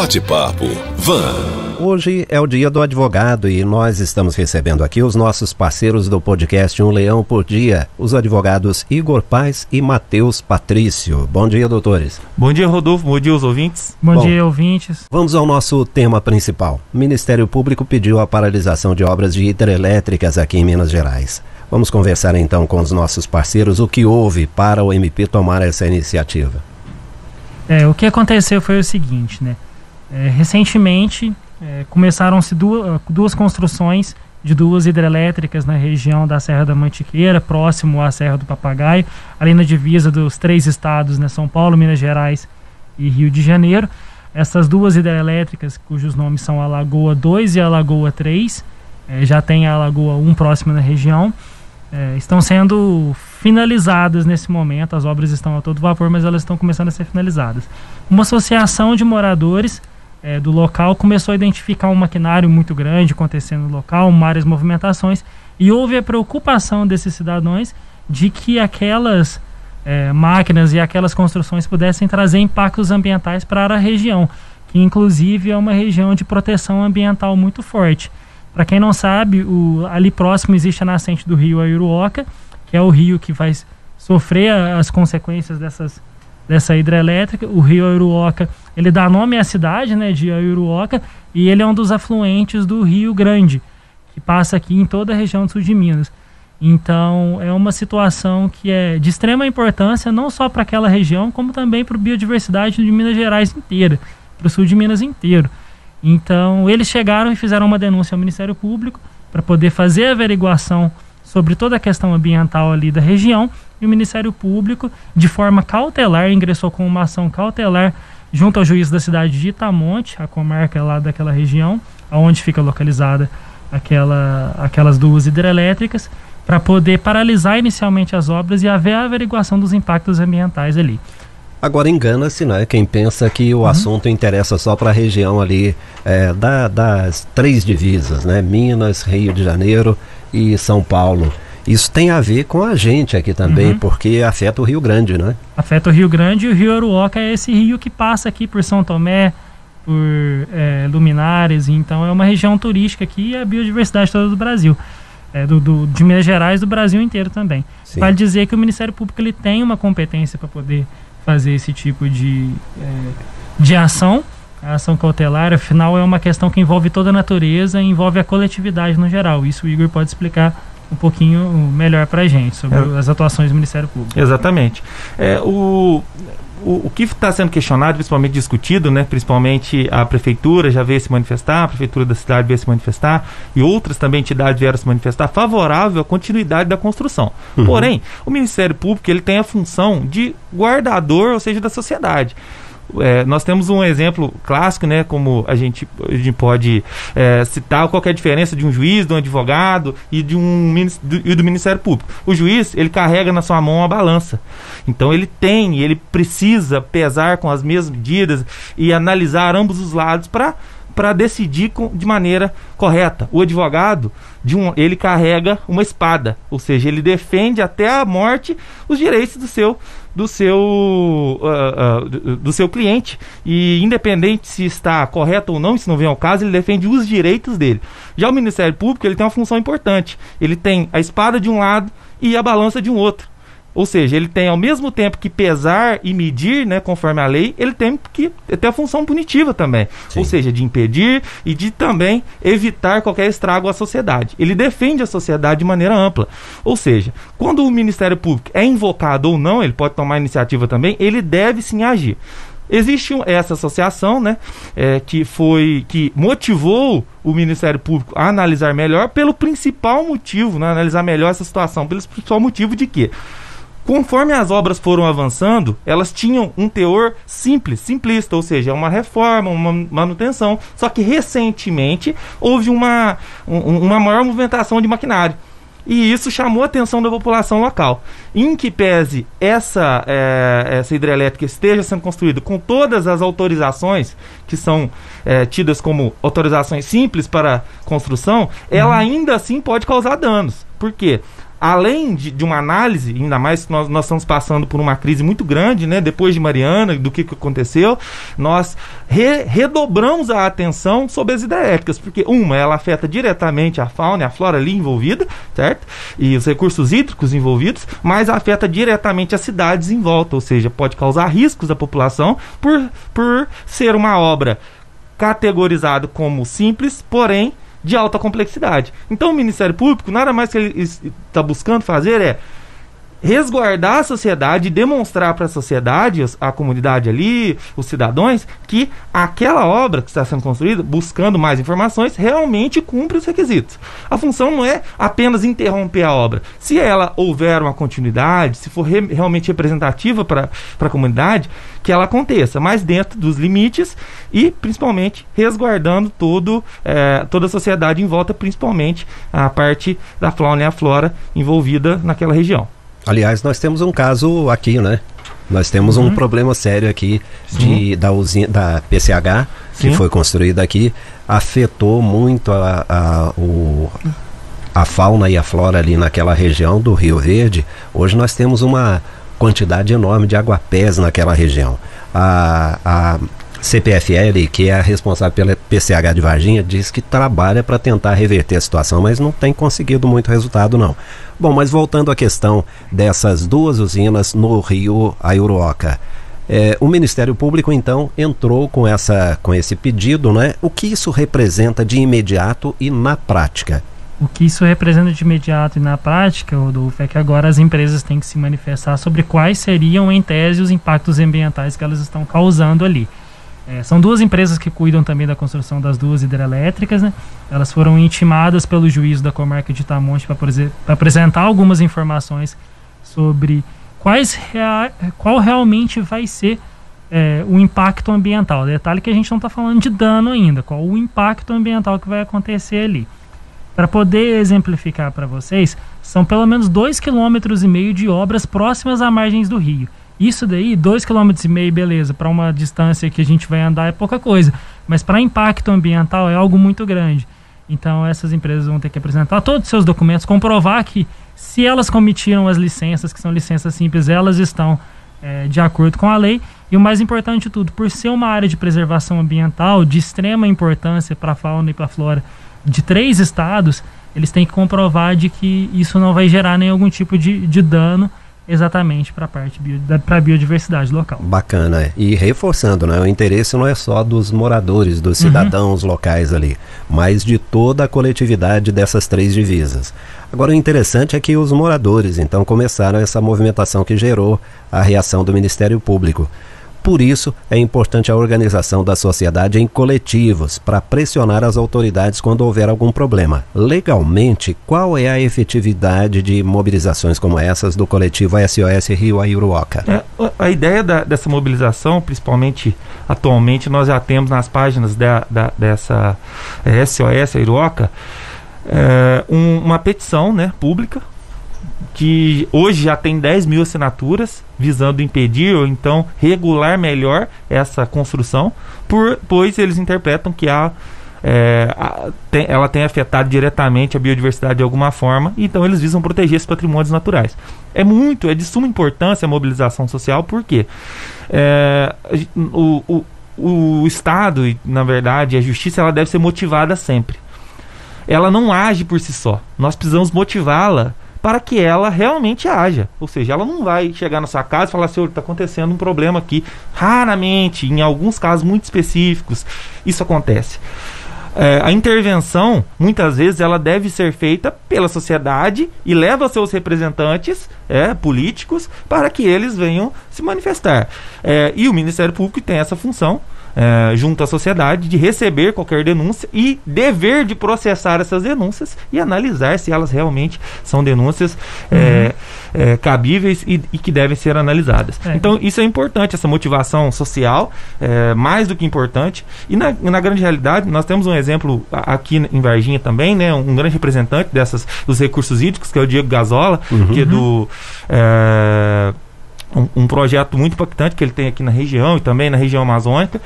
Bate-papo Van. Hoje é o dia do advogado e nós estamos recebendo aqui os nossos parceiros do podcast Um Leão por Dia, os advogados Igor Paz e Matheus Patrício. Bom dia, doutores. Bom dia, Rodolfo. Bom dia, os ouvintes. Bom, Bom dia, ouvintes. Vamos ao nosso tema principal. O Ministério Público pediu a paralisação de obras de hidrelétricas aqui em Minas Gerais. Vamos conversar então com os nossos parceiros o que houve para o MP tomar essa iniciativa. É, o que aconteceu foi o seguinte, né? É, recentemente é, começaram-se duas, duas construções de duas hidrelétricas na região da Serra da Mantiqueira, próximo à Serra do Papagaio, ali na divisa dos três estados, né, São Paulo, Minas Gerais e Rio de Janeiro. Essas duas hidrelétricas, cujos nomes são a Lagoa 2 e a Lagoa 3, é, já tem a Lagoa 1 próxima na região, é, estão sendo finalizadas nesse momento. As obras estão a todo vapor, mas elas estão começando a ser finalizadas. Uma associação de moradores é, do local começou a identificar um maquinário muito grande acontecendo no local, várias movimentações, e houve a preocupação desses cidadãos de que aquelas é, máquinas e aquelas construções pudessem trazer impactos ambientais para a região, que inclusive é uma região de proteção ambiental muito forte. Para quem não sabe, o, ali próximo existe a nascente do rio Aiuruoca, que é o rio que vai sofrer as consequências dessas, dessa hidrelétrica. O rio Aiuruoca, ele dá nome à cidade né, de Aiuruoca e ele é um dos afluentes do Rio Grande, que passa aqui em toda a região do sul de Minas. Então, é uma situação que é de extrema importância, não só para aquela região, como também para a biodiversidade de Minas Gerais inteira, para o sul de Minas inteiro. Então, eles chegaram e fizeram uma denúncia ao Ministério Público para poder fazer a averiguação sobre toda a questão ambiental ali da região e o Ministério Público, de forma cautelar, ingressou com uma ação cautelar junto ao juiz da cidade de Itamonte, a comarca lá daquela região, aonde fica localizada aquela, aquelas duas hidrelétricas, para poder paralisar inicialmente as obras e haver a averiguação dos impactos ambientais ali. Agora engana-se, né? Quem pensa que o uhum. assunto interessa só para a região ali é, da, das três divisas, né? Minas, Rio de Janeiro e São Paulo. Isso tem a ver com a gente aqui também, uhum. porque afeta o Rio Grande, né? Afeta o Rio Grande e o Rio Aruoca é esse rio que passa aqui por São Tomé, por é, Luminares, então é uma região turística aqui e a biodiversidade toda do Brasil. É, do, do, de Minas Gerais do Brasil inteiro também. Sim. Vale dizer que o Ministério Público ele tem uma competência para poder fazer esse tipo de, é, de ação. A ação cautelar, afinal, é uma questão que envolve toda a natureza e envolve a coletividade no geral. Isso o Igor pode explicar um pouquinho melhor para a gente sobre é. as atuações do Ministério Público. Exatamente. É, o, o, o que está sendo questionado, principalmente discutido, né, principalmente a prefeitura já veio se manifestar, a prefeitura da cidade veio se manifestar e outras também entidades vieram se manifestar favorável à continuidade da construção. Uhum. Porém, o Ministério Público ele tem a função de guardador, ou seja, da sociedade. É, nós temos um exemplo clássico, né, como a gente, a gente pode é, citar qual é a diferença de um juiz, de um advogado e de um do, e do Ministério Público. O juiz ele carrega na sua mão a balança, então ele tem, ele precisa pesar com as mesmas medidas e analisar ambos os lados para para decidir com, de maneira correta. O advogado, um, ele carrega uma espada, ou seja, ele defende até a morte os direitos do seu do seu uh, uh, do, seu cliente e independente se está correto ou não, isso não vem ao caso, ele defende os direitos dele. Já o Ministério Público ele tem uma função importante. Ele tem a espada de um lado e a balança de um outro. Ou seja, ele tem ao mesmo tempo que pesar e medir, né, conforme a lei, ele tem que ter a função punitiva também. Sim. Ou seja, de impedir e de também evitar qualquer estrago à sociedade. Ele defende a sociedade de maneira ampla. Ou seja, quando o Ministério Público é invocado ou não, ele pode tomar iniciativa também, ele deve sim agir. Existe essa associação, né, é, que foi que motivou o Ministério Público a analisar melhor pelo principal motivo, né, analisar melhor essa situação, pelo principal motivo de que Conforme as obras foram avançando, elas tinham um teor simples, simplista, ou seja, uma reforma, uma manutenção. Só que recentemente houve uma, um, uma maior movimentação de maquinário. E isso chamou a atenção da população local. Em que pese essa, é, essa hidrelétrica esteja sendo construída com todas as autorizações que são é, tidas como autorizações simples para construção, ela uhum. ainda assim pode causar danos. Por quê? Além de, de, uma análise, ainda mais que nós, nós estamos passando por uma crise muito grande, né, depois de Mariana, do que, que aconteceu, nós re, redobramos a atenção sobre as hidrelétricas, porque uma, ela afeta diretamente a fauna e a flora ali envolvida, certo? E os recursos hídricos envolvidos, mas afeta diretamente as cidades em volta, ou seja, pode causar riscos à população por, por ser uma obra categorizada como simples, porém de alta complexidade. Então o Ministério Público, nada mais que ele está buscando fazer é resguardar a sociedade, demonstrar para a sociedade, a comunidade ali, os cidadãos, que aquela obra que está sendo construída, buscando mais informações, realmente cumpre os requisitos. A função não é apenas interromper a obra. Se ela houver uma continuidade, se for re realmente representativa para a comunidade, que ela aconteça, mas dentro dos limites e principalmente resguardando todo, é, toda a sociedade em volta, principalmente a parte da fauna e a flora envolvida naquela região. Aliás, nós temos um caso aqui, né? Nós temos uhum. um problema sério aqui de, da usina da PCH Sim. que foi construída aqui, afetou muito a, a, o, a fauna e a flora ali naquela região do Rio Verde. Hoje nós temos uma quantidade enorme de aguapés naquela região. A, a CPFL, que é a responsável pela PCH de Varginha, diz que trabalha para tentar reverter a situação, mas não tem conseguido muito resultado não. Bom, mas voltando à questão dessas duas usinas no Rio Aiuruoca. É, o Ministério Público então entrou com, essa, com esse pedido, né? O que isso representa de imediato e na prática? O que isso representa de imediato e na prática, Rodolfo, é que agora as empresas têm que se manifestar sobre quais seriam, em tese, os impactos ambientais que elas estão causando ali. É, são duas empresas que cuidam também da construção das duas hidrelétricas, né? Elas foram intimadas pelo juiz da comarca de Itamonte para apresentar algumas informações sobre quais rea qual realmente vai ser é, o impacto ambiental. Detalhe que a gente não está falando de dano ainda, qual o impacto ambiental que vai acontecer ali. Para poder exemplificar para vocês, são pelo menos 2,5 km de obras próximas à margens do rio. Isso daí, 2,5 km, beleza, para uma distância que a gente vai andar é pouca coisa, mas para impacto ambiental é algo muito grande. Então essas empresas vão ter que apresentar todos os seus documentos, comprovar que se elas cometiram as licenças, que são licenças simples, elas estão é, de acordo com a lei. E o mais importante de tudo, por ser uma área de preservação ambiental de extrema importância para a fauna e para a flora de três estados, eles têm que comprovar de que isso não vai gerar nenhum tipo de, de dano exatamente para a parte para a biodiversidade local. Bacana, é. e reforçando, né, o interesse não é só dos moradores, dos uhum. cidadãos uhum. locais ali, mas de toda a coletividade dessas três divisas. Agora o interessante é que os moradores então começaram essa movimentação que gerou a reação do Ministério Público. Por isso, é importante a organização da sociedade em coletivos para pressionar as autoridades quando houver algum problema. Legalmente, qual é a efetividade de mobilizações como essas do coletivo SOS Rio Aiuruoca? É, a ideia da, dessa mobilização, principalmente atualmente, nós já temos nas páginas da, da, dessa é, SOS Aiuruoca é, um, uma petição né, pública que hoje já tem 10 mil assinaturas visando impedir ou então regular melhor essa construção, por, pois eles interpretam que é, a, tem, ela tem afetado diretamente a biodiversidade de alguma forma, então eles visam proteger esses patrimônios naturais. É muito, é de suma importância a mobilização social, porque é, o, o, o Estado, na verdade a justiça, ela deve ser motivada sempre. Ela não age por si só. Nós precisamos motivá-la para que ela realmente haja. Ou seja, ela não vai chegar na sua casa e falar assim, está acontecendo um problema aqui. Raramente, em alguns casos muito específicos, isso acontece. É, a intervenção, muitas vezes, ela deve ser feita pela sociedade e leva seus representantes é, políticos para que eles venham se manifestar. É, e o Ministério Público tem essa função é, junto à sociedade de receber qualquer denúncia e dever de processar essas denúncias e analisar se elas realmente são denúncias é, uhum. é, é, cabíveis e, e, que devem ser analisadas. É. Então, isso é importante, essa motivação social, é, mais do que importante. E na, na, grande realidade, nós temos um exemplo aqui em Varginha também, né, um grande representante dessas, dos recursos hídricos, que é o Diego Gazola, uhum. que é do um, um, projeto muito impactante que ele tem aqui na região e também na região amazônica.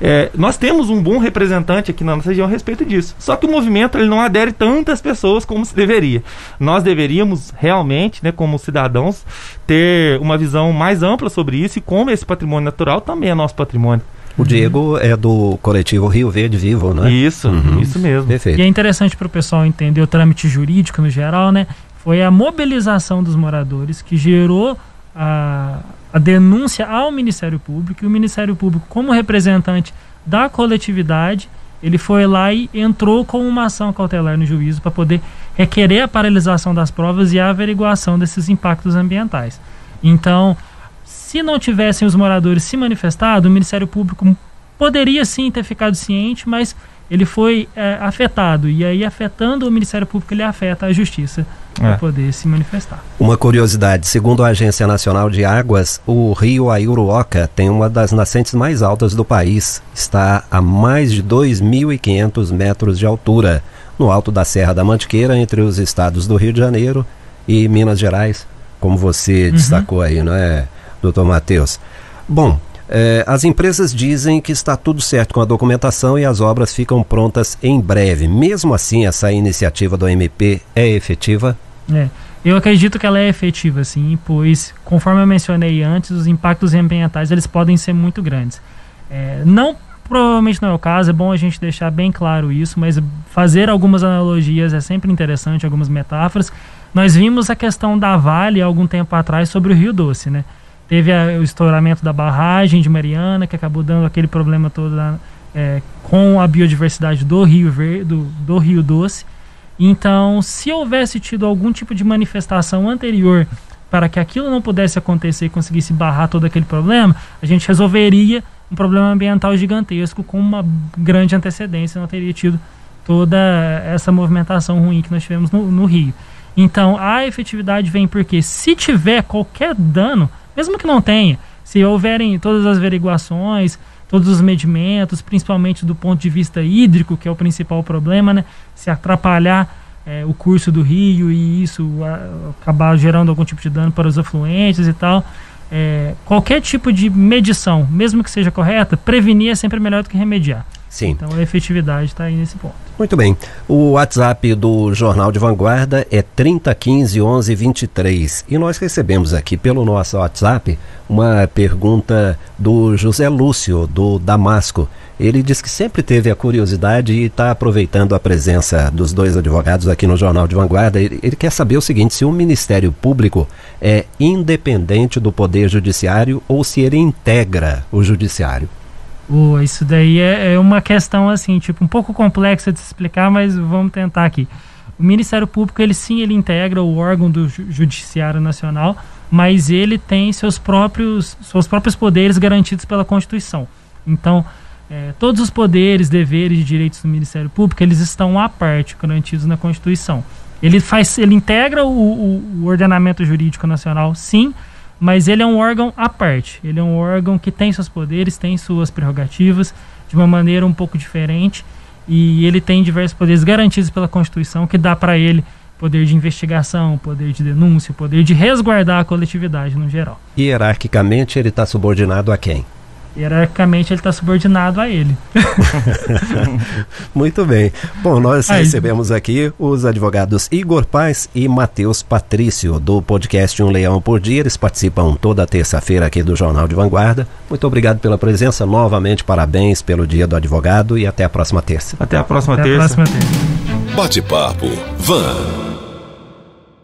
É, nós temos um bom representante aqui na nossa região a respeito disso. Só que o movimento ele não adere tantas pessoas como se deveria. Nós deveríamos realmente, né, como cidadãos, ter uma visão mais ampla sobre isso e como esse patrimônio natural também é nosso patrimônio. O Diego é do coletivo Rio Verde Vivo, né? Isso, uhum. isso mesmo. Perfeito. E é interessante para o pessoal entender o trâmite jurídico no geral, né? Foi a mobilização dos moradores que gerou a, a denúncia ao Ministério Público e o Ministério Público, como representante da coletividade, ele foi lá e entrou com uma ação cautelar no juízo para poder requerer a paralisação das provas e a averiguação desses impactos ambientais. Então, se não tivessem os moradores se manifestado, o Ministério Público poderia sim ter ficado ciente, mas ele foi é, afetado. E aí, afetando o Ministério Público, ele afeta a Justiça é. para poder se manifestar. Uma curiosidade: segundo a Agência Nacional de Águas, o rio Aiuruoca tem uma das nascentes mais altas do país. Está a mais de 2.500 metros de altura, no alto da Serra da Mantiqueira, entre os estados do Rio de Janeiro e Minas Gerais, como você uhum. destacou aí, não é, doutor Matheus? Bom, é, as empresas dizem que está tudo certo com a documentação e as obras ficam prontas em breve. Mesmo assim, essa iniciativa do MP é efetiva? É, eu acredito que ela é efetiva, sim, pois, conforme eu mencionei antes, os impactos ambientais eles podem ser muito grandes. É, não provavelmente não é o caso, é bom a gente deixar bem claro isso, mas fazer algumas analogias é sempre interessante, algumas metáforas. Nós vimos a questão da Vale algum tempo atrás sobre o Rio Doce, né? Teve a, o estouramento da barragem de Mariana, que acabou dando aquele problema todo é, com a biodiversidade do Rio, Verde, do, do Rio Doce. Então, se houvesse tido algum tipo de manifestação anterior para que aquilo não pudesse acontecer e conseguisse barrar todo aquele problema, a gente resolveria um problema ambiental gigantesco com uma grande antecedência, não teria tido toda essa movimentação ruim que nós tivemos no, no Rio. Então, a efetividade vem porque se tiver qualquer dano, mesmo que não tenha, se houverem todas as averiguações, todos os medimentos, principalmente do ponto de vista hídrico, que é o principal problema, né? Se atrapalhar é, o curso do rio e isso a, acabar gerando algum tipo de dano para os afluentes e tal. É, qualquer tipo de medição, mesmo que seja correta, prevenir é sempre melhor do que remediar. Sim. Então a efetividade está aí nesse ponto. Muito bem. O WhatsApp do Jornal de Vanguarda é 3015 1123. E nós recebemos aqui pelo nosso WhatsApp uma pergunta do José Lúcio, do Damasco. Ele diz que sempre teve a curiosidade e está aproveitando a presença dos dois advogados aqui no Jornal de Vanguarda. Ele, ele quer saber o seguinte: se o Ministério Público é independente do Poder Judiciário ou se ele integra o Judiciário. Oh, isso daí é, é, uma questão assim, tipo, um pouco complexa de se explicar, mas vamos tentar aqui. O Ministério Público, ele sim, ele integra o órgão do Judiciário Nacional, mas ele tem seus próprios, seus próprios poderes garantidos pela Constituição. Então, é, todos os poderes, deveres e direitos do Ministério Público, eles estão à parte, garantidos na Constituição. Ele faz, ele integra o, o, o ordenamento jurídico nacional, sim, mas ele é um órgão à parte. Ele é um órgão que tem seus poderes, tem suas prerrogativas de uma maneira um pouco diferente e ele tem diversos poderes garantidos pela Constituição que dá para ele poder de investigação, poder de denúncia, poder de resguardar a coletividade no geral. Hierarquicamente ele está subordinado a quem? Hierarquicamente ele está subordinado a ele. Muito bem. Bom, nós Aí. recebemos aqui os advogados Igor Paz e Matheus Patrício, do podcast Um Leão por Dia. Eles participam toda terça-feira aqui do Jornal de Vanguarda. Muito obrigado pela presença. Novamente, parabéns pelo Dia do Advogado e até a próxima terça. Até a próxima até terça. Bate-papo. Van.